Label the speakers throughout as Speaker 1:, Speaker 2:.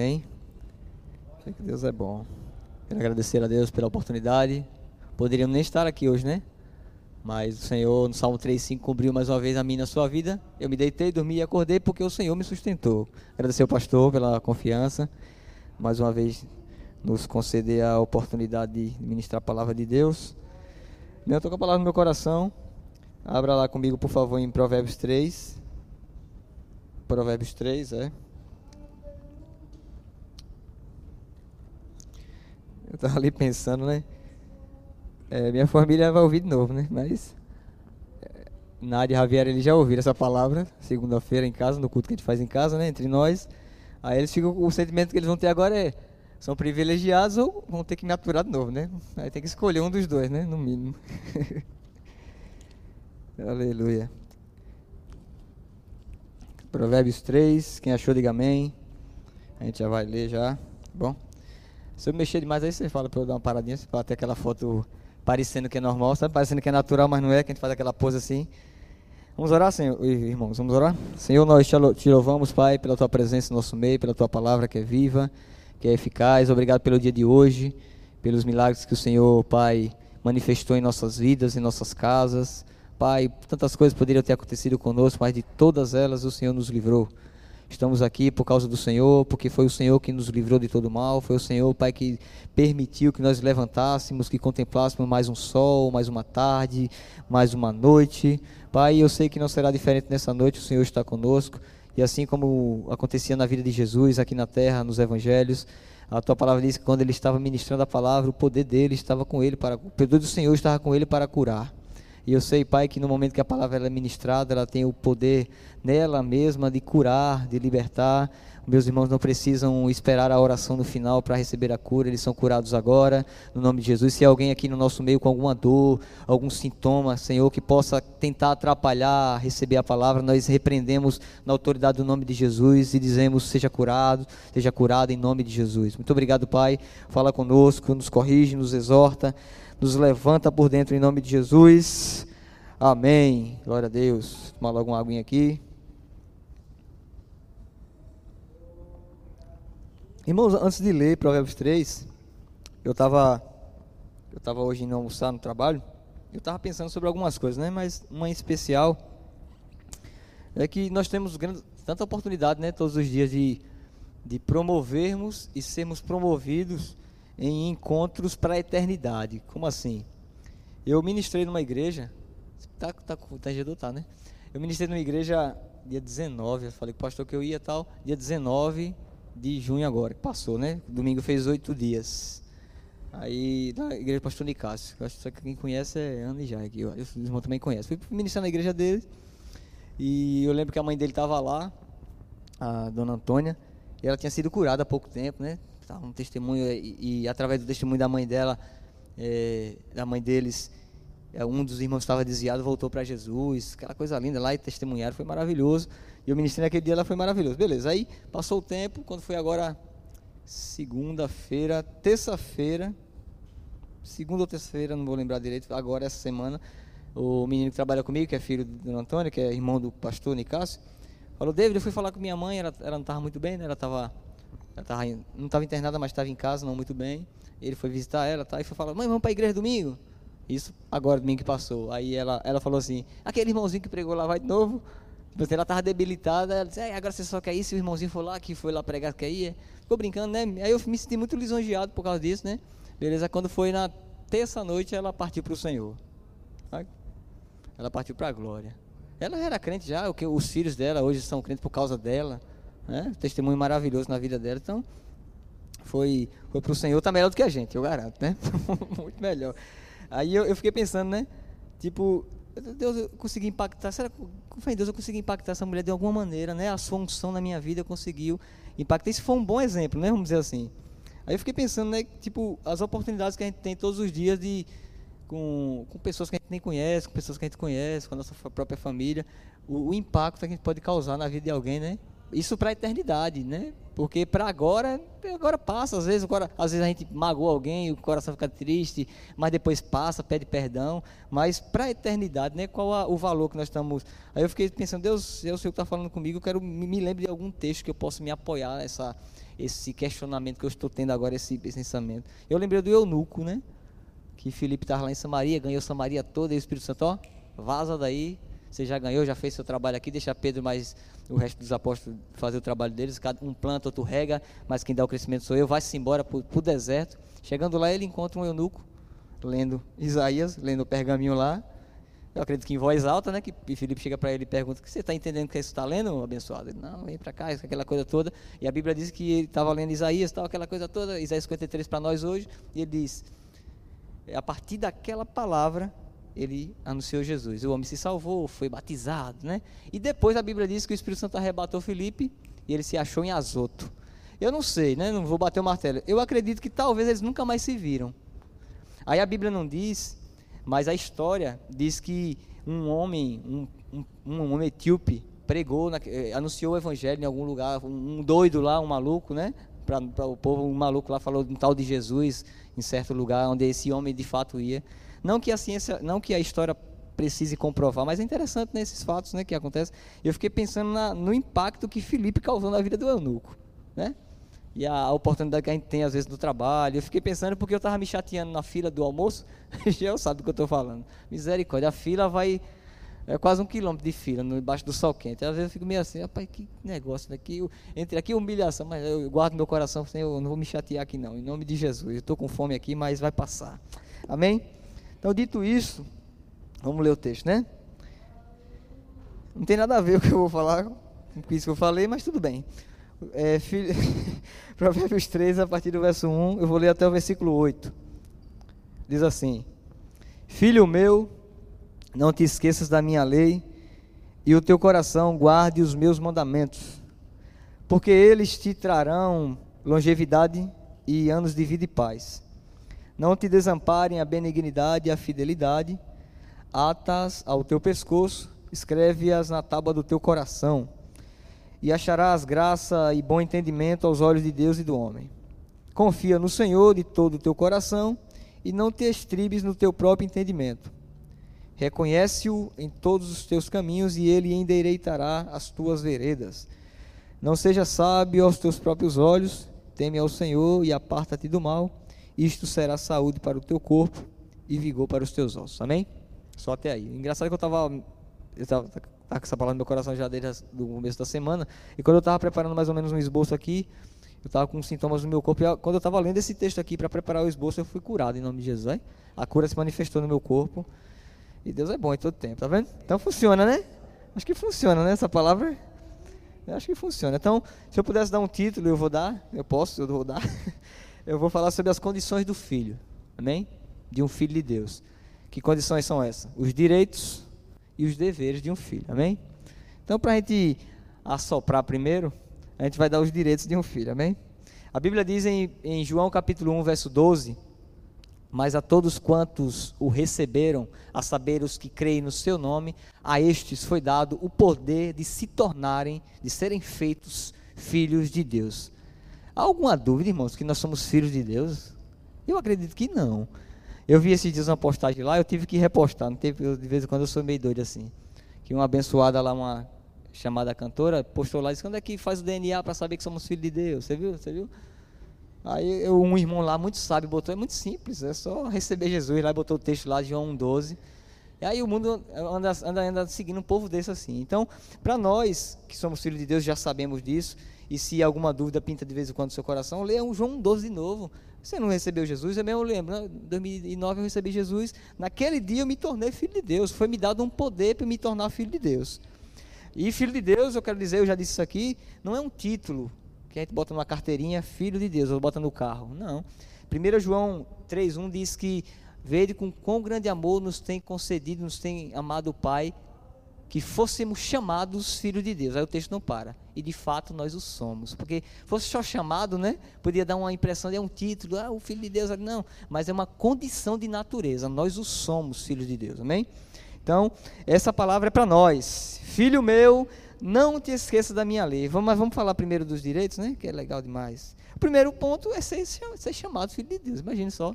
Speaker 1: Amém? Sei que Deus é bom. Quero agradecer a Deus pela oportunidade. Poderíamos nem estar aqui hoje, né? Mas o Senhor, no Salmo 3,5, cumpriu mais uma vez a mim na sua vida. Eu me deitei, dormi e acordei porque o Senhor me sustentou. Agradecer ao pastor pela confiança. Mais uma vez, nos conceder a oportunidade de ministrar a palavra de Deus. Eu estou com a palavra no meu coração. Abra lá comigo, por favor, em Provérbios 3. Provérbios 3, é. Eu estava ali pensando, né? É, minha família vai ouvir de novo, né? Mas. É, Nádia e Javier eles já ouviram essa palavra segunda-feira em casa, no culto que a gente faz em casa, né? Entre nós. Aí eles ficam. O sentimento que eles vão ter agora é. São privilegiados ou vão ter que me aturar de novo, né? Aí tem que escolher um dos dois, né? No mínimo. Aleluia. Provérbios 3. Quem achou, diga amém. A gente já vai ler já. Bom. Se eu mexer demais aí, você fala para eu dar uma paradinha, para ter aquela foto parecendo que é normal, sabe? Parecendo que é natural, mas não é, que a gente faz aquela pose assim. Vamos orar, Senhor, irmãos, vamos orar? Senhor, nós te louvamos, Pai, pela tua presença no nosso meio, pela tua palavra que é viva, que é eficaz. Obrigado pelo dia de hoje, pelos milagres que o Senhor, Pai, manifestou em nossas vidas, em nossas casas. Pai, tantas coisas poderiam ter acontecido conosco, mas de todas elas o Senhor nos livrou. Estamos aqui por causa do Senhor, porque foi o Senhor que nos livrou de todo mal, foi o Senhor, Pai, que permitiu que nós levantássemos, que contemplássemos mais um sol, mais uma tarde, mais uma noite. Pai, eu sei que não será diferente nessa noite, o Senhor está conosco. E assim como acontecia na vida de Jesus aqui na terra, nos evangelhos, a tua palavra diz que quando ele estava ministrando a palavra, o poder dele estava com ele para o poder do Senhor estava com ele para curar. E eu sei, Pai, que no momento que a palavra é ministrada, ela tem o poder nela mesma de curar, de libertar. Meus irmãos não precisam esperar a oração no final para receber a cura, eles são curados agora, no nome de Jesus. Se alguém aqui no nosso meio com alguma dor, algum sintoma, Senhor, que possa tentar atrapalhar receber a palavra, nós repreendemos na autoridade do nome de Jesus e dizemos: seja curado, seja curado em nome de Jesus. Muito obrigado, Pai. Fala conosco, nos corrige, nos exorta nos levanta por dentro em nome de Jesus. Amém. Glória a Deus. Tomar logo uma aguinha aqui. Irmãos, antes de ler Provérbios 3, eu estava eu tava hoje indo almoçar no trabalho, eu estava pensando sobre algumas coisas, né? Mas uma em especial é que nós temos grande, tanta oportunidade, né? Todos os dias de, de promovermos e sermos promovidos em encontros para a eternidade. Como assim? Eu ministrei numa igreja, tá, tá, tá, já tá, né? Eu ministrei numa igreja dia 19, eu falei com o pastor que eu ia tal, dia 19 de junho agora, que passou, né? Domingo fez oito dias. Aí, na igreja do pastor Nicásio, eu acho que quem conhece é Ana e Jair, eu, os irmãos também conhecem. Fui ministrar na igreja dele, e eu lembro que a mãe dele estava lá, a dona Antônia, e ela tinha sido curada há pouco tempo, né? Um testemunho e, e, através do testemunho da mãe dela, é, da mãe deles, é, um dos irmãos estava desviado, voltou para Jesus, aquela coisa linda lá e testemunharam, foi maravilhoso. E eu ministrei naquele dia, ela foi maravilhoso. Beleza, aí passou o tempo, quando foi agora segunda-feira, terça-feira, segunda ou terça-feira, não vou lembrar direito, agora essa semana, o menino que trabalha comigo, que é filho do Dona Antônio, que é irmão do pastor Nicásio, falou, David, eu fui falar com minha mãe, ela, ela não estava muito bem, né? ela estava ela tava, não estava internada, mas estava em casa, não muito bem. Ele foi visitar ela tá, e foi falar: Mãe, vamos para a igreja domingo? Isso agora, domingo que passou. Aí ela, ela falou assim: Aquele irmãozinho que pregou lá vai de novo. Mas ela estava debilitada. Ela disse: Agora você só quer ir se o irmãozinho for lá, que foi lá pregar, quer ir? Ficou brincando, né? Aí eu me senti muito lisonjeado por causa disso, né? Beleza, quando foi na terça-noite, ela partiu para o Senhor. Ela partiu para a glória. Ela era crente já, os filhos dela hoje são crentes por causa dela. Né? Testemunho maravilhoso na vida dela. Então, foi, foi para o Senhor, está melhor do que a gente, eu garanto, né? Muito melhor. Aí eu, eu, fiquei pensando, né? Tipo, Deus, eu consegui impactar, será que, com fé em Deus, eu consegui impactar essa mulher de alguma maneira, né? A sua unção na minha vida conseguiu impactar. Isso foi um bom exemplo, né? Vamos dizer assim. Aí eu fiquei pensando, né? Tipo, as oportunidades que a gente tem todos os dias de com, com pessoas que a gente nem conhece, com pessoas que a gente conhece, com a nossa própria família, o, o impacto que a gente pode causar na vida de alguém, né? Isso para a eternidade, né? Porque para agora, agora passa, às vezes, agora, às vezes a gente magoa alguém, o coração fica triste, mas depois passa, pede perdão, mas para a eternidade, né? Qual a, o valor que nós estamos? Aí eu fiquei pensando, Deus, eu sei o que está falando comigo, eu quero me, lembre de algum texto que eu possa me apoiar nessa esse questionamento que eu estou tendo agora, esse pensamento. Eu lembrei do eunuco, né? Que Felipe estava lá em Samaria, ganhou Samaria toda, e o Espírito Santo, ó, vaza daí, você já ganhou, já fez seu trabalho aqui, deixa Pedro mais o resto dos apóstolos fazer o trabalho deles, um planta, outro rega, mas quem dá o crescimento sou eu, vai-se embora para o deserto. Chegando lá, ele encontra um eunuco, lendo Isaías, lendo o pergaminho lá. Eu acredito que em voz alta, né? Que Felipe chega para ele e pergunta: Você está entendendo o que você está lendo, abençoado? Ele, não, vem para cá, aquela coisa toda. E a Bíblia diz que ele estava lendo Isaías, tal, aquela coisa toda, Isaías 53 para nós hoje. E ele diz: A partir daquela palavra, ele anunciou Jesus. O homem se salvou, foi batizado, né? E depois a Bíblia diz que o Espírito Santo arrebatou Felipe e ele se achou em Azoto. Eu não sei, né? Não vou bater o martelo. Eu acredito que talvez eles nunca mais se viram. Aí a Bíblia não diz, mas a história diz que um homem, um, um, um homem etíope, pregou, eh, anunciou o evangelho em algum lugar, um doido lá, um maluco, né? Para o povo, um maluco lá falou um tal de Jesus em certo lugar onde esse homem de fato ia. Não que a ciência, não que a história precise comprovar, mas é interessante nesses né, fatos né, que acontecem. Eu fiquei pensando na, no impacto que Felipe causou na vida do eunuco, né? E a, oportunidade que a gente tem às vezes no trabalho. Eu fiquei pensando porque eu estava me chateando na fila do almoço. Já sabe do que eu estou falando. Misericórdia, a fila vai é quase um quilômetro de fila, embaixo do sol quente. Às vezes eu fico meio assim, rapaz, que negócio daqui. entre aqui humilhação, mas eu guardo meu coração, assim, eu não vou me chatear aqui não, em nome de Jesus. Eu estou com fome aqui, mas vai passar. Amém? Então, dito isso, vamos ler o texto, né? Não tem nada a ver o que eu vou falar com isso que eu falei, mas tudo bem. É, filho, Provérbios 3, a partir do verso 1, eu vou ler até o versículo 8. Diz assim: Filho meu, não te esqueças da minha lei, e o teu coração guarde os meus mandamentos, porque eles te trarão longevidade e anos de vida e paz. Não te desamparem a benignidade e a fidelidade, atas ao teu pescoço, escreve-as na tábua do teu coração, e acharás graça e bom entendimento aos olhos de Deus e do homem. Confia no Senhor de todo o teu coração e não te estribes no teu próprio entendimento. Reconhece-o em todos os teus caminhos e ele endireitará as tuas veredas. Não seja sábio aos teus próprios olhos, teme ao Senhor e aparta-te do mal isto será saúde para o teu corpo e vigor para os teus ossos. Amém? Só até aí. Engraçado que eu estava eu estava com essa palavra no meu coração já desde o começo da semana, e quando eu estava preparando mais ou menos um esboço aqui, eu estava com sintomas no meu corpo, e quando eu estava lendo esse texto aqui para preparar o esboço, eu fui curado em nome de Jesus. Hein? A cura se manifestou no meu corpo, e Deus é bom em todo tempo, tá vendo? Então funciona, né? Acho que funciona, né? Essa palavra, eu acho que funciona. Então, se eu pudesse dar um título, eu vou dar, eu posso, eu vou dar. eu vou falar sobre as condições do filho. Amém? De um filho de Deus. Que condições são essas? Os direitos e os deveres de um filho. Amém? Então, para a gente assoprar primeiro, a gente vai dar os direitos de um filho. Amém? A Bíblia diz em, em João capítulo 1, verso 12: Mas a todos quantos o receberam, a saber os que creem no seu nome, a estes foi dado o poder de se tornarem, de serem feitos filhos de Deus Há alguma dúvida, irmãos, que nós somos filhos de Deus? Eu acredito que não. Eu vi esses dias uma postagem lá, eu tive que repostar. Não teve, de vez em quando eu sou meio doido assim. Que uma abençoada lá, uma chamada cantora, postou lá e disse: quando é que faz o DNA para saber que somos filhos de Deus? Você viu? Você viu? Aí eu, um irmão lá, muito sábio, botou, é muito simples, é só receber Jesus lá, botou o texto lá, João 1,12. E aí o mundo anda, anda, anda seguindo um povo desse assim. Então, para nós que somos filhos de Deus, já sabemos disso. E se alguma dúvida pinta de vez em quando no seu coração, leia um João 12 de novo. Você não recebeu Jesus? Eu mesmo lembro, né? em 2009 eu recebi Jesus. Naquele dia eu me tornei filho de Deus. Foi me dado um poder para me tornar filho de Deus. E filho de Deus, eu quero dizer, eu já disse isso aqui, não é um título que a gente bota numa carteirinha, filho de Deus, ou bota no carro. Não. 1 João 3,1 diz que Vede com quão grande amor nos tem concedido, nos tem amado o Pai, que fôssemos chamados filhos de Deus. Aí o texto não para. E de fato nós o somos. Porque fosse só chamado, né? Podia dar uma impressão de é um título, ah, o filho de Deus. Não, mas é uma condição de natureza. Nós o somos filhos de Deus. Amém? Então, essa palavra é para nós. Filho meu, não te esqueça da minha lei. Vamos, mas vamos falar primeiro dos direitos, né? Que é legal demais. O primeiro ponto é ser, ser chamado filho de Deus. Imagine só.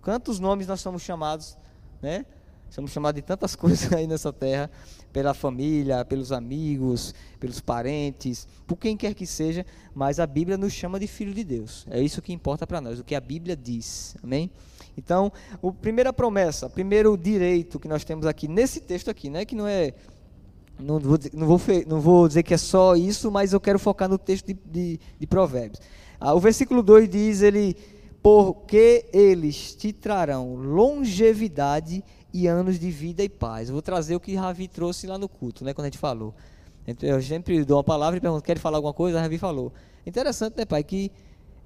Speaker 1: Quantos nomes nós somos chamados, né? Somos chamados de tantas coisas aí nessa terra, pela família, pelos amigos, pelos parentes, por quem quer que seja, mas a Bíblia nos chama de filho de Deus. É isso que importa para nós, o que a Bíblia diz. Amém? Então, a primeira promessa, primeiro direito que nós temos aqui nesse texto aqui, né, que não é não vou, não, vou, não vou dizer que é só isso, mas eu quero focar no texto de, de, de Provérbios. Ah, o versículo 2 diz ele, porque eles te trarão longevidade e anos de vida e paz. Eu vou trazer o que Ravi trouxe lá no culto, né, quando a gente falou. Eu sempre dou uma palavra e pergunto, quer falar alguma coisa? A Ravi falou. Interessante, né, pai, que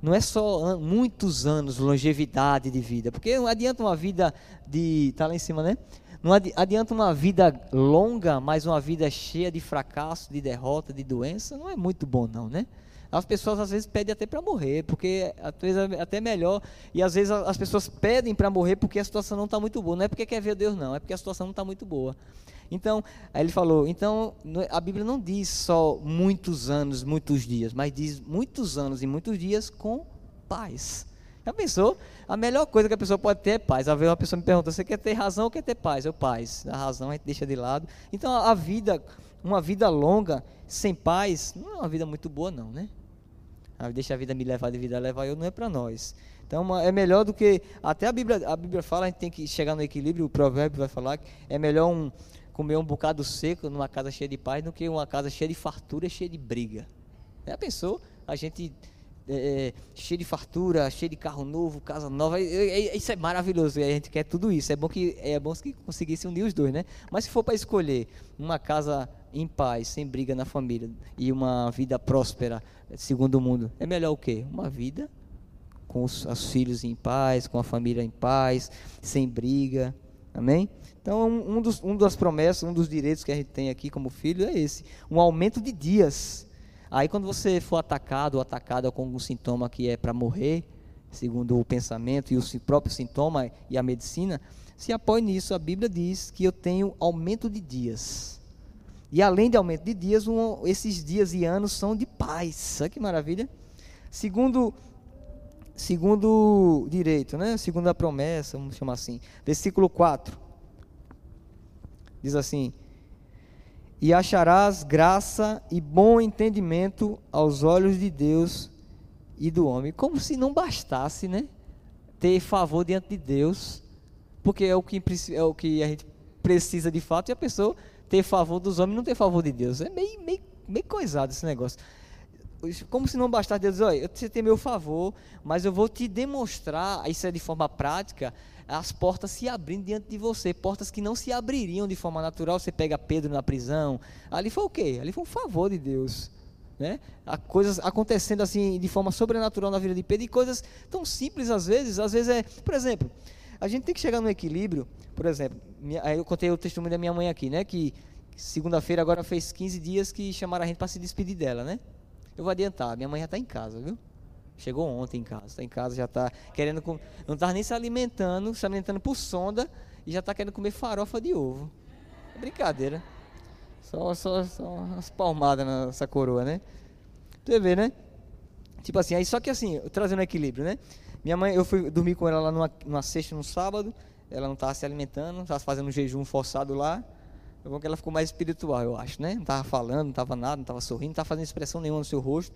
Speaker 1: não é só an muitos anos, longevidade de vida, porque não adianta uma vida de. Está lá em cima, né? Não adianta uma vida longa, mas uma vida cheia de fracasso, de derrota, de doença, não é muito bom, não, né? As pessoas às vezes pedem até para morrer, porque às vezes é até melhor. E às vezes as pessoas pedem para morrer porque a situação não está muito boa. Não é porque quer ver Deus, não, é porque a situação não está muito boa. Então, aí ele falou: então a Bíblia não diz só muitos anos, muitos dias, mas diz muitos anos e muitos dias com paz. Já pensou? A melhor coisa que a pessoa pode ter é paz. Às uma pessoa me pergunta: você quer ter razão ou quer ter paz? Eu, paz. A razão a gente deixa de lado. Então a vida, uma vida longa, sem paz, não é uma vida muito boa, não, né? Deixa a vida me levar, de vida levar eu, não é para nós. Então é melhor do que. Até a Bíblia, a Bíblia fala, a gente tem que chegar no equilíbrio, o provérbio vai falar que é melhor um, comer um bocado seco numa casa cheia de paz do que uma casa cheia de fartura, cheia de briga. Já pensou? A gente é, é, de fartura, cheio de carro novo, casa nova, é, é, isso é maravilhoso. A gente quer tudo isso. É bom que é bom que conseguisse unir os dois, né? Mas se for para escolher uma casa em paz, sem briga na família e uma vida próspera, segundo o mundo, é melhor o quê? Uma vida com os, os filhos em paz, com a família em paz, sem briga. Amém? Então, um, um, dos, um das promessas, um dos direitos que a gente tem aqui como filho é esse: um aumento de dias. Aí, quando você for atacado ou atacada com algum sintoma que é para morrer, segundo o pensamento e o próprio sintoma e a medicina, se apoie nisso. A Bíblia diz que eu tenho aumento de dias. E além de aumento de dias, um, esses dias e anos são de paz. Olha que maravilha. Segundo, segundo direito, né? segundo a promessa, vamos chamar assim. Versículo 4. Diz assim: E acharás graça e bom entendimento aos olhos de Deus e do homem. Como se não bastasse, né? Ter favor diante de Deus, porque é o que, é o que a gente precisa de fato, e a pessoa ter favor dos homens não ter favor de Deus. É meio, meio, meio coisado esse negócio. Como se não bastasse Deus olha, você tem meu favor, mas eu vou te demonstrar, isso é de forma prática, as portas se abrindo diante de você, portas que não se abririam de forma natural. Você pega Pedro na prisão, ali foi o quê? Ali foi um favor de Deus. Né? coisas acontecendo assim de forma sobrenatural na vida de Pedro e coisas tão simples às vezes, às vezes é, por exemplo, a gente tem que chegar no equilíbrio, por exemplo, minha, eu contei o testemunho da minha mãe aqui, né? Que segunda-feira agora fez 15 dias que chamaram a gente para se despedir dela, né? Eu vou adiantar, minha mãe já está em casa, viu? Chegou ontem em casa, está em casa, já está querendo, com, não está nem se alimentando, se alimentando por sonda e já está querendo comer farofa de ovo. É brincadeira. Só, só, só umas palmadas nessa coroa, né? Tu vê, né? Tipo assim, aí só que assim, trazendo equilíbrio, né? Minha mãe, eu fui dormir com ela lá numa, numa sexta, no sábado. Ela não estava se alimentando, estava fazendo um jejum forçado lá. É bom que ela ficou mais espiritual, eu acho, né? Não estava falando, não estava nada, não estava sorrindo, não estava fazendo expressão nenhuma no seu rosto.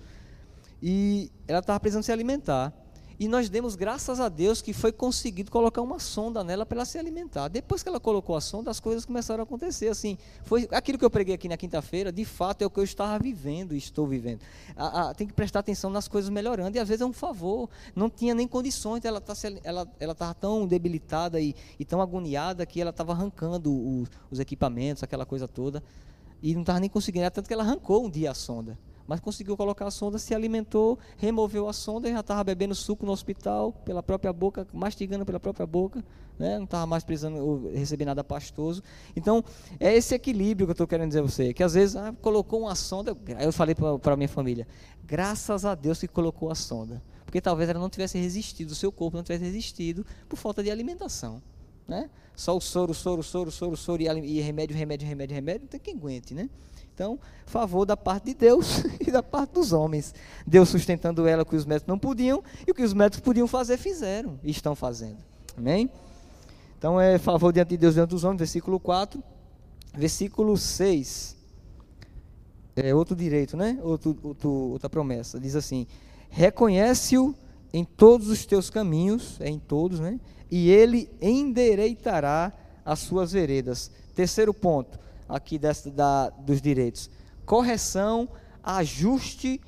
Speaker 1: E ela estava precisando se alimentar. E nós demos graças a Deus que foi conseguido colocar uma sonda nela para ela se alimentar. Depois que ela colocou a sonda, as coisas começaram a acontecer. Assim, foi aquilo que eu preguei aqui na quinta-feira, de fato é o que eu estava vivendo e estou vivendo. A, a, tem que prestar atenção nas coisas melhorando, e às vezes é um favor. Não tinha nem condições, ela tá, ela ela estava tão debilitada e, e, tão agoniada que ela estava arrancando os, os equipamentos, aquela coisa toda, e não estava nem conseguindo. Tanto que ela arrancou um dia a sonda mas conseguiu colocar a sonda, se alimentou, removeu a sonda e já estava bebendo suco no hospital, pela própria boca, mastigando pela própria boca, né? não estava mais precisando receber nada pastoso. Então, é esse equilíbrio que eu estou querendo dizer a você, que às vezes ah, colocou uma sonda, eu falei para a minha família, graças a Deus que colocou a sonda, porque talvez ela não tivesse resistido, o seu corpo não tivesse resistido por falta de alimentação. né? Só o soro, soro, soro, soro, soro e, e remédio, remédio, remédio, remédio, não tem quem aguente, né? Então, favor da parte de Deus e da parte dos homens. Deus sustentando ela que os médicos não podiam e o que os médicos podiam fazer, fizeram e estão fazendo. Amém? Então, é favor diante de Deus diante dos homens, versículo 4. Versículo 6. É outro direito, né? Outro, outro, outra promessa. Diz assim: Reconhece-o em todos os teus caminhos, é em todos, né? E ele endereitará as suas veredas. Terceiro ponto aqui da, dos direitos: correção, ajuste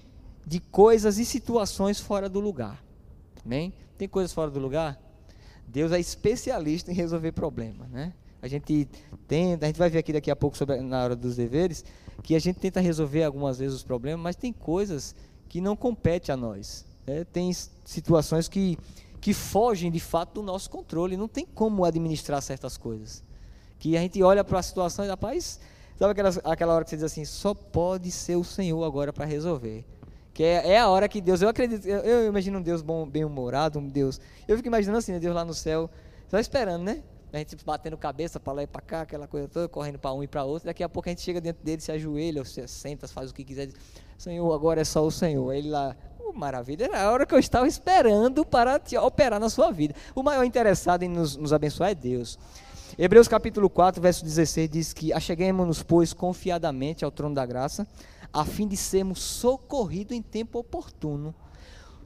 Speaker 1: de coisas e situações fora do lugar. Amém? Tem coisas fora do lugar? Deus é especialista em resolver problemas, né? A gente tenta, a gente vai ver aqui daqui a pouco sobre na hora dos deveres, que a gente tenta resolver algumas vezes os problemas, mas tem coisas que não competem a nós. Né? Tem situações que, que fogem de fato do nosso controle, não tem como administrar certas coisas que a gente olha para a situação e, rapaz, sabe aquela, aquela hora que você diz assim, só pode ser o Senhor agora para resolver. Que é, é, a hora que Deus, eu acredito, eu, eu imagino um Deus bom, bem-humorado, um Deus, eu fico imaginando assim, né, Deus lá no céu, só esperando, né? A gente batendo cabeça para lá e para cá, aquela coisa toda, correndo para um e para outro. Daqui a pouco a gente chega dentro dele, se ajoelha, ou se senta, faz o que quiser. Diz, Senhor, agora é só o Senhor. Ele lá, oh, maravilha, era a hora que eu estava esperando para te operar na sua vida. O maior interessado em nos, nos abençoar é Deus. Hebreus capítulo 4, verso 16 diz que acheguemos-nos, pois, confiadamente ao trono da graça, a fim de sermos socorridos em tempo oportuno.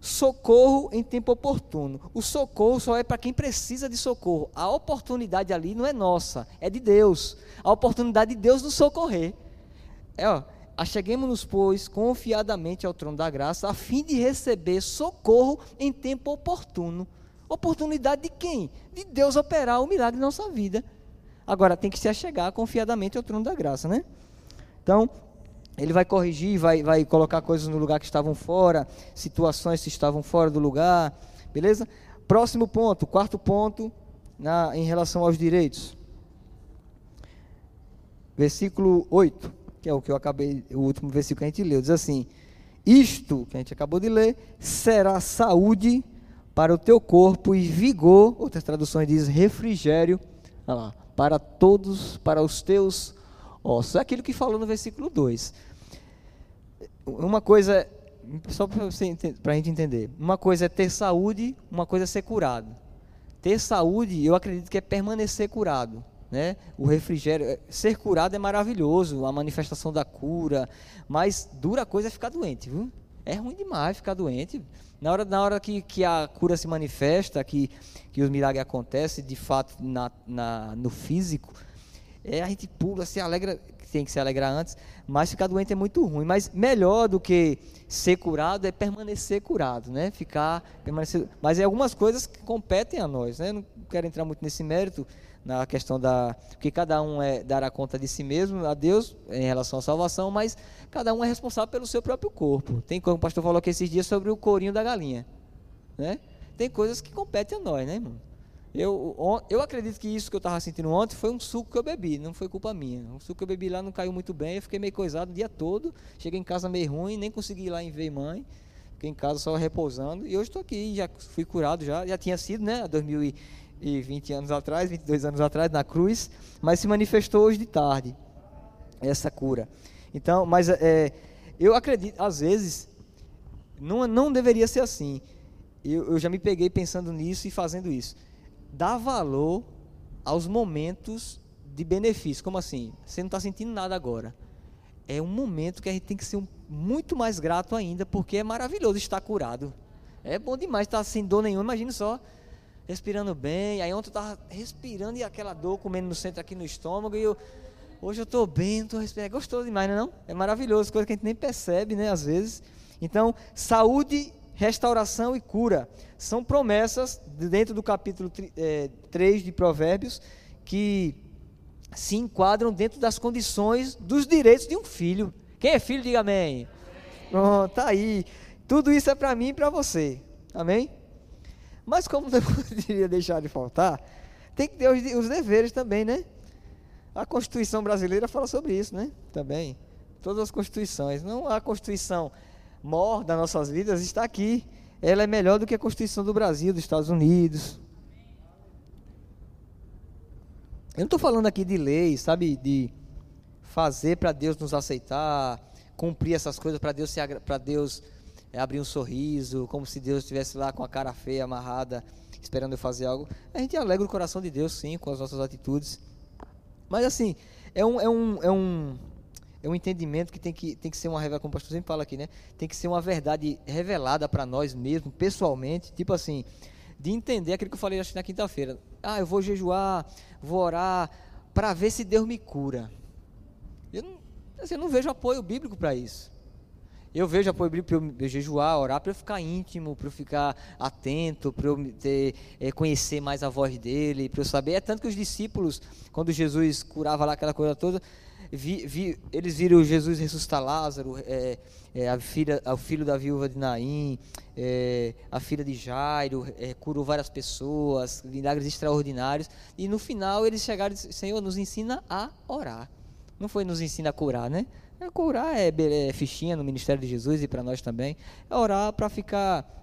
Speaker 1: Socorro em tempo oportuno. O socorro só é para quem precisa de socorro. A oportunidade ali não é nossa, é de Deus. A oportunidade de Deus nos socorrer. É, ó, acheguemos-nos, pois, confiadamente ao trono da graça, a fim de receber socorro em tempo oportuno. Oportunidade de quem? De Deus operar o milagre na nossa vida. Agora tem que se achegar confiadamente ao trono da graça, né? Então, ele vai corrigir, vai, vai colocar coisas no lugar que estavam fora, situações que estavam fora do lugar, beleza? Próximo ponto, quarto ponto, na, em relação aos direitos. Versículo 8, que é o que eu acabei, o último versículo que a gente leu, diz assim: Isto que a gente acabou de ler será saúde para o teu corpo e vigor, outras traduções diz refrigério, lá, para todos, para os teus ossos. É aquilo que falou no versículo 2. Uma coisa, só para a gente entender, uma coisa é ter saúde, uma coisa é ser curado. Ter saúde, eu acredito que é permanecer curado. Né? O refrigério, é, ser curado é maravilhoso, a manifestação da cura, mas dura coisa é ficar doente, viu? É ruim demais ficar doente. Na hora, na hora que, que a cura se manifesta, que, que os milagres acontecem, de fato, na, na, no físico, é, a gente pula, se alegra, tem que se alegrar antes, mas ficar doente é muito ruim. Mas melhor do que ser curado é permanecer curado, né? Ficar, permanecer. Mas é algumas coisas que competem a nós, né? Não quero entrar muito nesse mérito, na questão da que cada um é dará conta de si mesmo a Deus em relação à salvação, mas cada um é responsável pelo seu próprio corpo. Tem como o pastor falou aqui esses dias sobre o corinho da galinha, né? Tem coisas que competem a nós, né, irmão? Eu, eu acredito que isso que eu estava sentindo ontem foi um suco que eu bebi, não foi culpa minha. O suco que eu bebi lá não caiu muito bem, eu fiquei meio coisado o dia todo. Cheguei em casa meio ruim, nem consegui ir lá em ver mãe. Fiquei em casa só repousando. E hoje estou aqui, já fui curado já. Já tinha sido, né? 2000 e 20 anos atrás, 22 anos atrás, na cruz, mas se manifestou hoje de tarde, essa cura. Então, mas é, eu acredito, às vezes, não, não deveria ser assim. Eu, eu já me peguei pensando nisso e fazendo isso. Dá valor aos momentos de benefício. Como assim? Você não está sentindo nada agora. É um momento que a gente tem que ser um, muito mais grato ainda, porque é maravilhoso estar curado. É bom demais estar sem dor nenhuma. Imagine só respirando bem. Aí ontem eu estava respirando e aquela dor comendo no centro aqui no estômago. E eu, hoje eu estou bem, estou respirando. É gostoso demais, não é, não? É maravilhoso, coisa que a gente nem percebe, né, às vezes. Então, saúde, restauração e cura são promessas dentro do capítulo é, 3 de Provérbios que se enquadram dentro das condições dos direitos de um filho. Quem é filho, diga amém. Pronto, tá aí. Tudo isso é para mim e para você. Amém? Mas como não poderia deixar de faltar, tem que ter os, os deveres também, né? A Constituição brasileira fala sobre isso, né? Também. Todas as constituições. Não a Constituição mor das nossas vidas está aqui. Ela é melhor do que a Constituição do Brasil, dos Estados Unidos. Eu não estou falando aqui de leis, sabe, de fazer para Deus nos aceitar, cumprir essas coisas para Deus para Deus é, abrir um sorriso, como se Deus estivesse lá com a cara feia, amarrada, esperando eu fazer algo. A gente alegra o coração de Deus, sim, com as nossas atitudes. Mas assim, é um, é um, é um, é um entendimento que tem que, tem que ser uma revelação, como o pastor sempre fala aqui, né? Tem que ser uma verdade revelada para nós mesmos, pessoalmente. Tipo assim, de entender aquilo que eu falei acho, na quinta-feira. Ah, eu vou jejuar, vou orar, para ver se Deus me cura. Eu não, assim, eu não vejo apoio bíblico para isso. Eu vejo apoio bíblico para eu jejuar, orar, para eu ficar íntimo, para eu ficar atento, para eu ter, é, conhecer mais a voz dele, para eu saber. É tanto que os discípulos, quando Jesus curava lá aquela coisa toda, vi, vi, eles viram Jesus ressuscitar Lázaro, é, é, a filha, o filho da viúva de Naim, é, a filha de Jairo, é, curou várias pessoas, milagres extraordinários. E no final eles chegaram e disseram, Senhor, nos ensina a orar. Não foi nos ensina a curar, né? É, curar é, é fichinha no ministério de Jesus e para nós também. É orar para ficar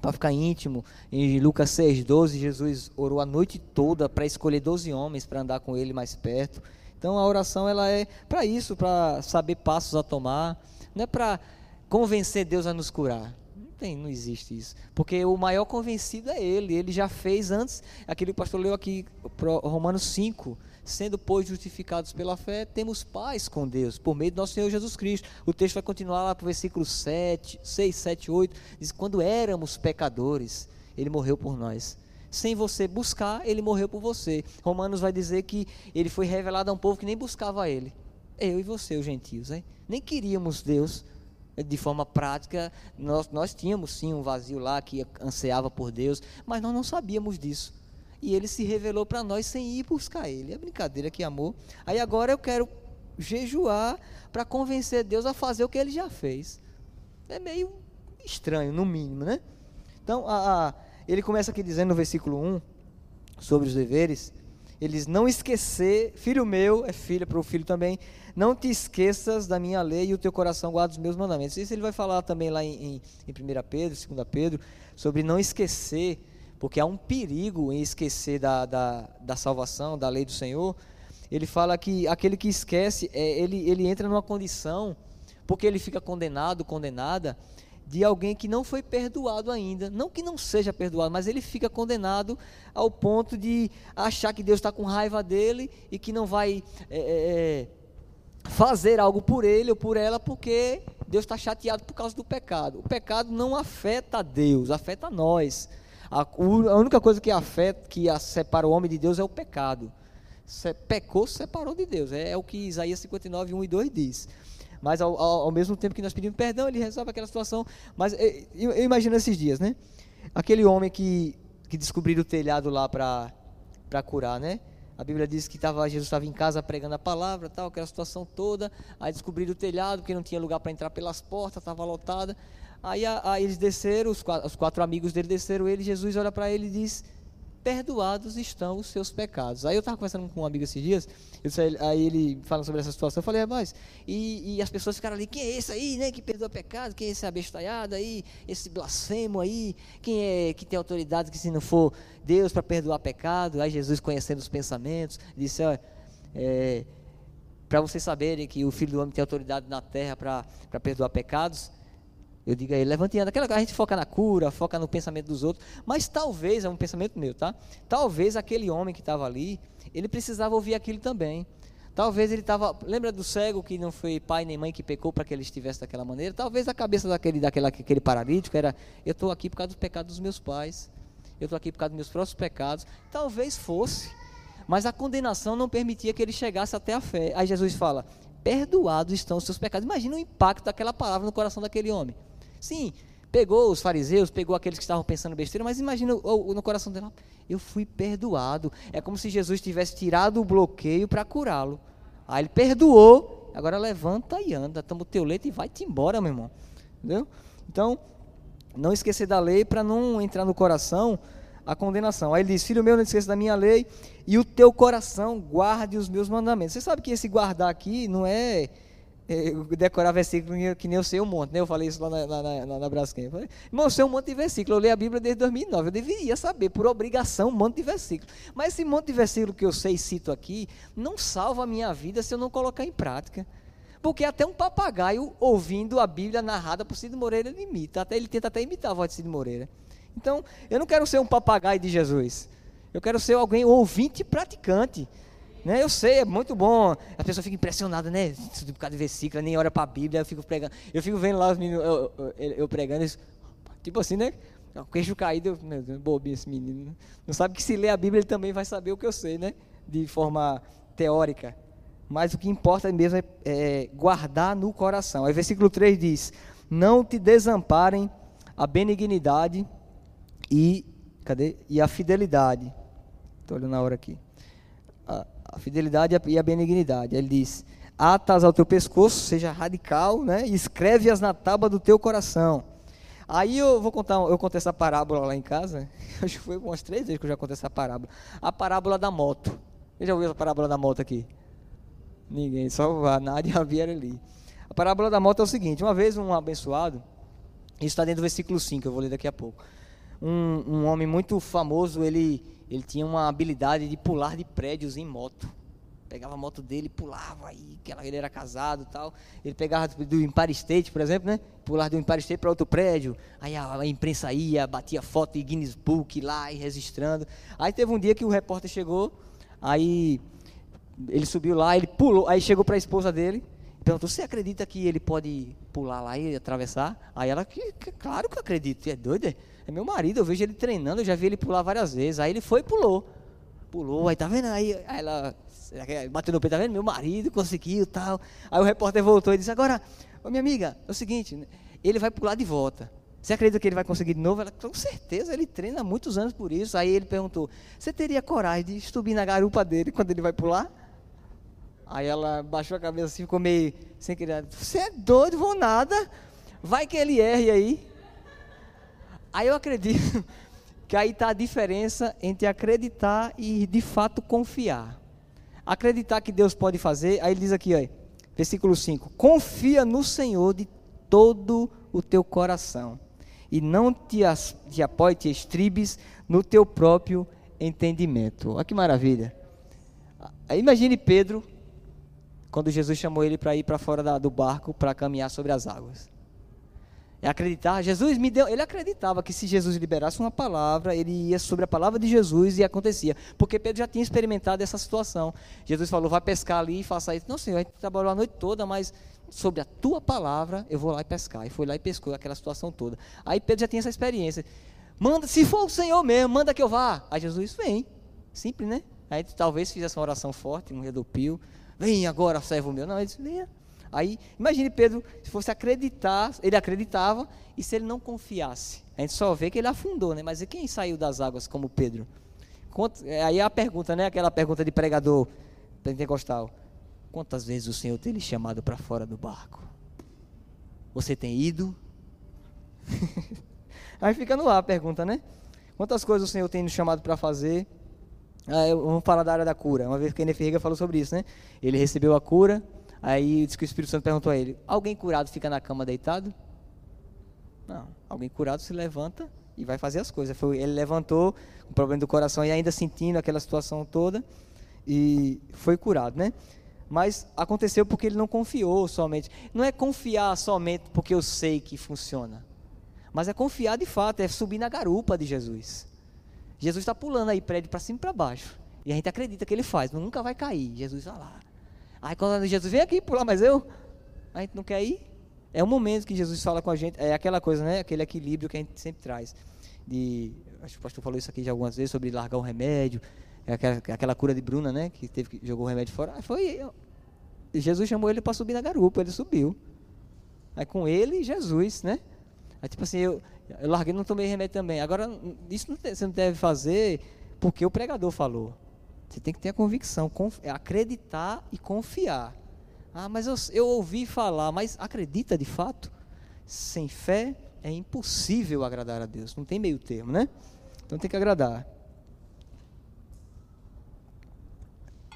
Speaker 1: para ficar íntimo. Em Lucas 6:12, Jesus orou a noite toda para escolher 12 homens para andar com ele mais perto. Então a oração ela é para isso, para saber passos a tomar, não é para convencer Deus a nos curar. Não tem, não existe isso. Porque o maior convencido é ele, ele já fez antes, aquele pastor leu aqui, Romanos 5, sendo pois justificados pela fé, temos paz com Deus, por meio do nosso Senhor Jesus Cristo. O texto vai continuar lá para o versículo 7, 6, 7, 8, diz, quando éramos pecadores, ele morreu por nós sem você buscar, ele morreu por você. Romanos vai dizer que ele foi revelado a um povo que nem buscava ele. Eu e você, os gentios, hein? nem queríamos Deus de forma prática. Nós, nós tínhamos sim um vazio lá que ansiava por Deus, mas nós não sabíamos disso. E ele se revelou para nós sem ir buscar ele. É brincadeira, que amor. Aí agora eu quero jejuar para convencer Deus a fazer o que ele já fez. É meio estranho, no mínimo, né? Então, a, a ele começa aqui dizendo no versículo 1 sobre os deveres, eles não esquecer, filho meu, é filha para o filho também, não te esqueças da minha lei e o teu coração guarda os meus mandamentos. Isso ele vai falar também lá em, em, em 1 Pedro, 2 Pedro, sobre não esquecer, porque há um perigo em esquecer da, da, da salvação, da lei do Senhor. Ele fala que aquele que esquece, é, ele, ele entra numa condição, porque ele fica condenado, condenada, de alguém que não foi perdoado ainda. Não que não seja perdoado, mas ele fica condenado ao ponto de achar que Deus está com raiva dele e que não vai é, é, é fazer algo por ele ou por ela porque Deus está chateado por causa do pecado. O pecado não afeta Deus, afeta nós. A, a única coisa que afeta, que a, separa o homem de Deus é o pecado. Se, pecou, separou de Deus. É, é o que Isaías 59, 1 e 2 diz mas ao, ao, ao, mesmo tempo que nós pedimos perdão, ele resolve aquela situação. Mas eh, eu, eu imagino esses dias, né? Aquele homem que, que descobriu o telhado lá para curar, né? A Bíblia diz que tava, Jesus estava em casa pregando a palavra, tal, aquela situação toda. Aí descobriram o telhado, porque não tinha lugar para entrar pelas portas, estava lotada. Aí, aí, eles desceram, os quatro, os quatro amigos dele desceram ele. Jesus olha para ele e diz: perdoados estão os seus pecados. Aí eu estava conversando com um amigo esses dias, disse, aí ele falando sobre essa situação, eu falei, mas e, e, as pessoas ficaram ali, quem é esse aí, né, que perdoa pecado, quem é esse abestalhado aí, esse blasfemo aí, quem é que tem autoridade que se não for Deus para perdoar pecado? Aí Jesus conhecendo os pensamentos, disse, olha, é, para vocês saberem que o Filho do Homem tem autoridade na terra para perdoar pecados, eu digo a ele, levante anda. Aquela a gente foca na cura, foca no pensamento dos outros, mas talvez, é um pensamento meu, tá? Talvez aquele homem que estava ali, ele precisava ouvir aquilo também. Talvez ele estava, lembra do cego que não foi pai nem mãe que pecou para que ele estivesse daquela maneira? Talvez a cabeça daquele, daquela, aquele paralítico era, eu estou aqui por causa dos pecados dos meus pais, eu estou aqui por causa dos meus próprios pecados. Talvez fosse, mas a condenação não permitia que ele chegasse até a fé. Aí Jesus fala, perdoados estão os seus pecados. Imagina o impacto daquela palavra no coração daquele homem. Sim, pegou os fariseus, pegou aqueles que estavam pensando besteira, mas imagina no coração dele, eu fui perdoado. É como se Jesus tivesse tirado o bloqueio para curá-lo. Aí ele perdoou, agora levanta e anda, toma o teu leite e vai-te embora, meu irmão. Entendeu? Então, não esquecer da lei para não entrar no coração a condenação. Aí ele diz: Filho meu, não esqueça da minha lei e o teu coração guarde os meus mandamentos. Você sabe que esse guardar aqui não é decorar versículo que nem eu sei um monte, né? Eu falei isso lá na, na, na, na Braskem. Irmão, eu sei um monte de versículo. Eu leio a Bíblia desde 2009. Eu deveria saber, por obrigação, um monte de versículo. Mas esse monte de versículo que eu sei e cito aqui, não salva a minha vida se eu não colocar em prática. Porque até um papagaio ouvindo a Bíblia narrada por Cid Moreira, ele imita. Até, ele tenta até imitar a voz de Cid Moreira. Então, eu não quero ser um papagaio de Jesus. Eu quero ser alguém ouvinte e praticante. Né? Eu sei, é muito bom. A pessoa fica impressionada, né? Por causa de versículo, nem olha para a Bíblia, eu fico pregando. Eu fico vendo lá os meninos, eu, eu, eu pregando, tipo assim, né? O queixo caído, meu Deus, bobinho esse menino. Não sabe que se ler a Bíblia ele também vai saber o que eu sei, né? De forma teórica. Mas o que importa mesmo é, é guardar no coração. Aí versículo 3 diz: Não te desamparem a benignidade e, cadê? e a fidelidade. Estou olhando a hora aqui. A, fidelidade e a benignidade. Ele diz: Atas ao teu pescoço, seja radical, né? E escreve-as na tábua do teu coração. Aí eu vou contar, eu contei essa parábola lá em casa. Acho que foi umas três vezes que eu já contei essa parábola. A parábola da moto. Você já ouviu a parábola da moto aqui? Ninguém, só a Nádia e a ali. A parábola da moto é o seguinte: uma vez um abençoado, isso está dentro do versículo 5, eu vou ler daqui a pouco. Um, um homem muito famoso, ele, ele tinha uma habilidade de pular de prédios em moto. Pegava a moto dele, pulava, aí, ele era casado e tal. Ele pegava do Empire State, por exemplo, né? Pular do Empire State para outro prédio. Aí a, imprensa ia, batia foto em Guinness Book lá e registrando. Aí teve um dia que o repórter chegou, aí ele subiu lá, ele pulou, aí chegou para a esposa dele, perguntou: Você acredita que ele pode pular lá e atravessar? Aí ela: que, que, Claro que eu acredito, é doido? É? É meu marido, eu vejo ele treinando, eu já vi ele pular várias vezes. Aí ele foi e pulou. Pulou, aí tá vendo? Aí, aí ela bateu no peito, tá vendo? Meu marido conseguiu tal. Aí o repórter voltou e disse: Agora, ô, minha amiga, é o seguinte, ele vai pular de volta. Você acredita que ele vai conseguir de novo? Ela, com certeza, ele treina há muitos anos por isso. Aí ele perguntou: Você teria coragem de subir na garupa dele quando ele vai pular? Aí ela baixou a cabeça assim, ficou meio sem querer. Você é doido, vou nada. Vai que ele erre aí. Aí eu acredito que aí está a diferença entre acreditar e de fato confiar. Acreditar que Deus pode fazer, aí ele diz aqui, versículo 5: Confia no Senhor de todo o teu coração, e não te, te apoie, te estribes no teu próprio entendimento. Olha que maravilha. Imagine Pedro quando Jesus chamou ele para ir para fora da, do barco para caminhar sobre as águas. É acreditar, Jesus me deu, ele acreditava que se Jesus liberasse uma palavra, ele ia sobre a palavra de Jesus e acontecia, porque Pedro já tinha experimentado essa situação. Jesus falou: "Vai pescar ali e faça isso". Não, Senhor, a gente trabalhou a noite toda, mas sobre a tua palavra eu vou lá e pescar. E foi lá e pescou aquela situação toda. Aí Pedro já tinha essa experiência. Manda, se for o Senhor mesmo, manda que eu vá. Aí Jesus vem. Simples, né? Aí talvez fizesse uma oração forte, um redopio. Vem agora, servo meu. Não, ele disse, venha. Aí, imagine Pedro, se fosse acreditar, ele acreditava, e se ele não confiasse? A gente só vê que ele afundou, né? Mas e quem saiu das águas como Pedro? É, aí a pergunta, né? Aquela pergunta de pregador pentecostal. Quantas vezes o Senhor tem lhe chamado para fora do barco? Você tem ido? aí fica no ar a pergunta, né? Quantas coisas o Senhor tem nos chamado para fazer? Ah, vamos falar da área da cura. Uma vez que Kenneth Ferreira falou sobre isso, né? Ele recebeu a cura, aí disse que o Espírito Santo perguntou a ele: Alguém curado fica na cama deitado? Não. Alguém curado se levanta e vai fazer as coisas. Foi, ele levantou com problema do coração e ainda sentindo aquela situação toda e foi curado, né? Mas aconteceu porque ele não confiou somente. Não é confiar somente porque eu sei que funciona, mas é confiar de fato, é subir na garupa de Jesus. Jesus está pulando aí prédio para cima e para baixo. E a gente acredita que ele faz, nunca vai cair. Jesus vai lá. Aí quando Jesus vem aqui pular, mas eu, a gente não quer ir. É o momento que Jesus fala com a gente, é aquela coisa, né? Aquele equilíbrio que a gente sempre traz. De, acho que o pastor falou isso aqui já algumas vezes sobre largar o remédio, é aquela, aquela cura de Bruna, né? Que teve que jogou o remédio fora. Foi Jesus chamou ele para subir na garupa, ele subiu. Aí com ele, Jesus, né? Aí tipo assim, eu, eu larguei não tomei remédio também. Agora, isso não, você não deve fazer porque o pregador falou. Você tem que ter a convicção, é acreditar e confiar. Ah, mas eu, eu ouvi falar, mas acredita de fato? Sem fé é impossível agradar a Deus. Não tem meio termo, né? Então tem que agradar.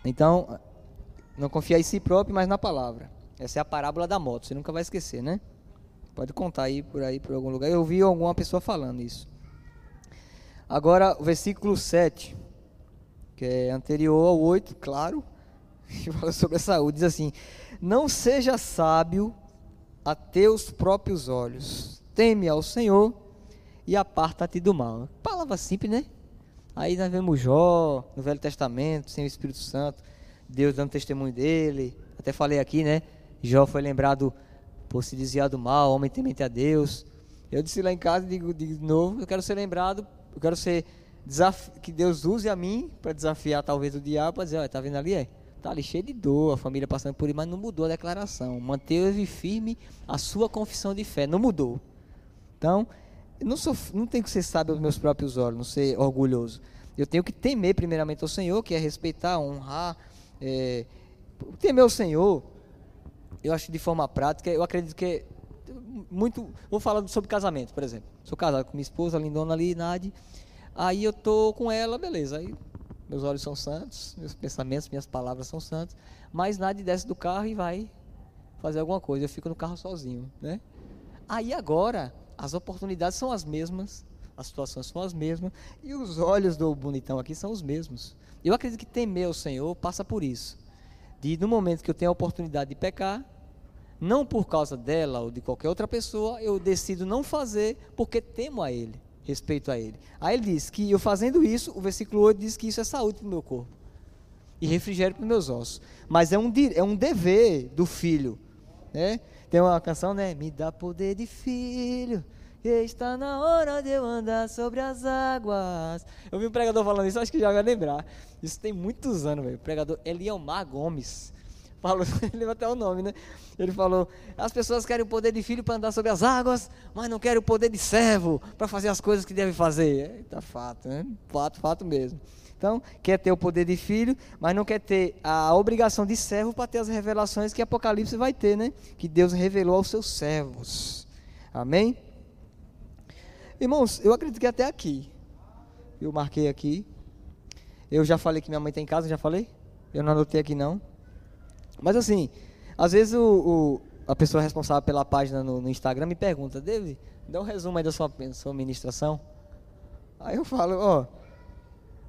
Speaker 1: Então, não confiar em si próprio, mas na palavra. Essa é a parábola da moto, você nunca vai esquecer, né? Pode contar aí por aí, por algum lugar. Eu ouvi alguma pessoa falando isso. Agora, o versículo 7, que é anterior ao 8, claro, que fala sobre a saúde, diz assim: Não seja sábio a teus próprios olhos, teme ao Senhor e aparta-te do mal. Palavra simples, né? Aí nós vemos Jó no Velho Testamento, sem o Espírito Santo, Deus dando testemunho dele. Até falei aqui, né? Jó foi lembrado por se desviar do mal, homem temente a Deus. Eu disse lá em casa, digo, digo de novo, eu quero ser lembrado, eu quero ser que Deus use a mim para desafiar talvez o diabo, para dizer, olha, tá vendo ali, é? Tá ali cheio de dor, a família passando por isso, mas não mudou a declaração. Manteve firme a sua confissão de fé, não mudou. Então, não, sou, não tenho que ser sábio aos meus próprios olhos, não ser orgulhoso. Eu tenho que temer primeiramente ao Senhor, que é respeitar, honrar. É, temer ao Senhor eu acho de forma prática, eu acredito que muito, vou falar sobre casamento, por exemplo. Sou casado com minha esposa, lindona ali, Nadi. Aí eu tô com ela, beleza. Aí meus olhos são santos, meus pensamentos, minhas palavras são santos. Mas Nadi desce do carro e vai fazer alguma coisa. Eu fico no carro sozinho, né? Aí agora as oportunidades são as mesmas, as situações são as mesmas e os olhos do bonitão aqui são os mesmos. Eu acredito que temer o Senhor passa por isso. De no momento que eu tenho a oportunidade de pecar, não por causa dela ou de qualquer outra pessoa, eu decido não fazer porque temo a Ele, respeito a Ele. Aí ele diz que eu fazendo isso, o versículo 8 diz que isso é saúde para o meu corpo e refrigério para os meus ossos. Mas é um, é um dever do filho. Né? Tem uma canção, né? Me dá poder de filho. Está na hora de eu andar sobre as águas. Eu vi um pregador falando isso, acho que já vai lembrar. Isso tem muitos anos, velho. O pregador Eliomar Gomes falou, ele até o nome, né? Ele falou: as pessoas querem o poder de filho para andar sobre as águas, mas não querem o poder de servo para fazer as coisas que devem fazer. Eita, fato, né? Fato, fato mesmo. Então, quer ter o poder de filho, mas não quer ter a obrigação de servo para ter as revelações que Apocalipse vai ter, né? Que Deus revelou aos seus servos. Amém? Irmãos, eu acredito que até aqui. Eu marquei aqui. Eu já falei que minha mãe tem casa, já falei? Eu não anotei aqui não. Mas assim, às vezes o, o a pessoa responsável pela página no, no, Instagram me pergunta, David, dá um resumo aí da sua, sua ministração. Aí eu falo, ó,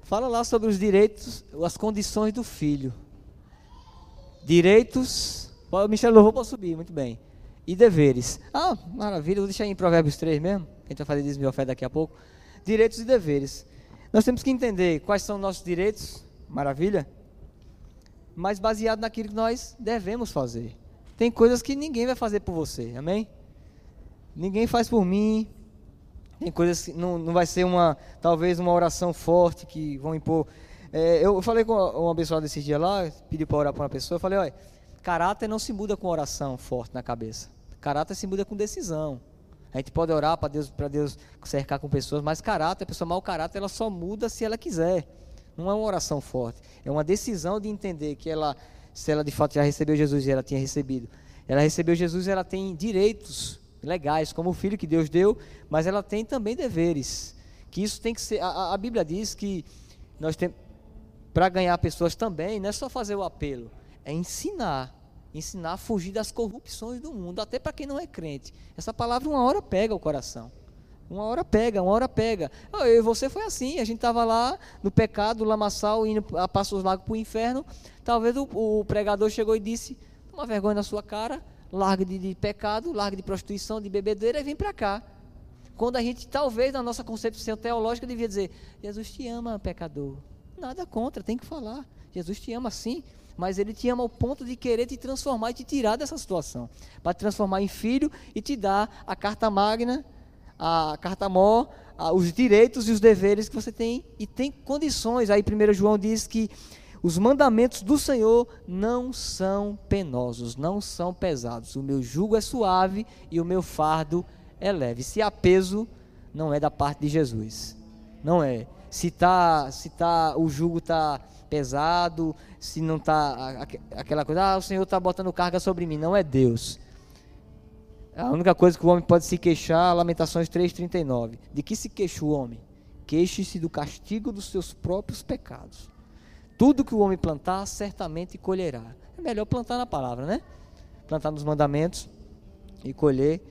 Speaker 1: fala lá sobre os direitos, as condições do filho. Direitos, Michel louvou para subir, muito bem. E deveres. Ah, maravilha, vou deixar em Provérbios 3 mesmo, a gente vai fazer desmio fé daqui a pouco. Direitos e deveres. Nós temos que entender quais são nossos direitos, maravilha, mas baseado naquilo que nós devemos fazer. Tem coisas que ninguém vai fazer por você, amém? Ninguém faz por mim. Tem coisas que não, não vai ser uma, talvez uma oração forte que vão impor. É, eu falei com uma pessoa desse dia lá, pedi para orar para uma pessoa, eu falei, olha, caráter não se muda com oração forte na cabeça. Caráter se muda com decisão. A gente pode orar para Deus, para Deus cercar com pessoas, mas caráter, a pessoa mau caráter, ela só muda se ela quiser. Não é uma oração forte. É uma decisão de entender que ela, se ela de fato já recebeu Jesus e ela tinha recebido, ela recebeu Jesus, ela tem direitos legais, como o filho que Deus deu, mas ela tem também deveres. Que isso tem que ser. A, a Bíblia diz que nós temos. Para ganhar pessoas também, não é só fazer o apelo, é ensinar. Ensinar a fugir das corrupções do mundo, até para quem não é crente. Essa palavra, uma hora, pega o coração. Uma hora pega, uma hora pega. Eu e você foi assim, a gente estava lá no pecado, lamaçal, indo a passos largos para o inferno. Talvez o, o, pregador chegou e disse: Uma vergonha na sua cara, larga de, de pecado, larga de prostituição, de bebedeira e vem para cá. Quando a gente, talvez, na nossa concepção teológica, devia dizer: Jesus te ama, pecador. Nada contra, tem que falar. Jesus te ama sim, mas ele te ama ao ponto de querer te transformar e te tirar dessa situação. Para te transformar em filho e te dar a carta magna a carta mó, os direitos e os deveres que você tem e tem condições. Aí 1 João diz que os mandamentos do Senhor não são penosos, não são pesados. O meu jugo é suave e o meu fardo é leve. Se há peso, não é da parte de Jesus. Não é. Se tá, se tá, o jugo está pesado, se não está aquela coisa, ah, o Senhor está botando carga sobre mim. Não é Deus. A única coisa que o homem pode se queixar, Lamentações 3,39. De que se queixa o homem? Queixe-se do castigo dos seus próprios pecados. Tudo que o homem plantar, certamente colherá. É melhor plantar na palavra, né? plantar nos mandamentos e colher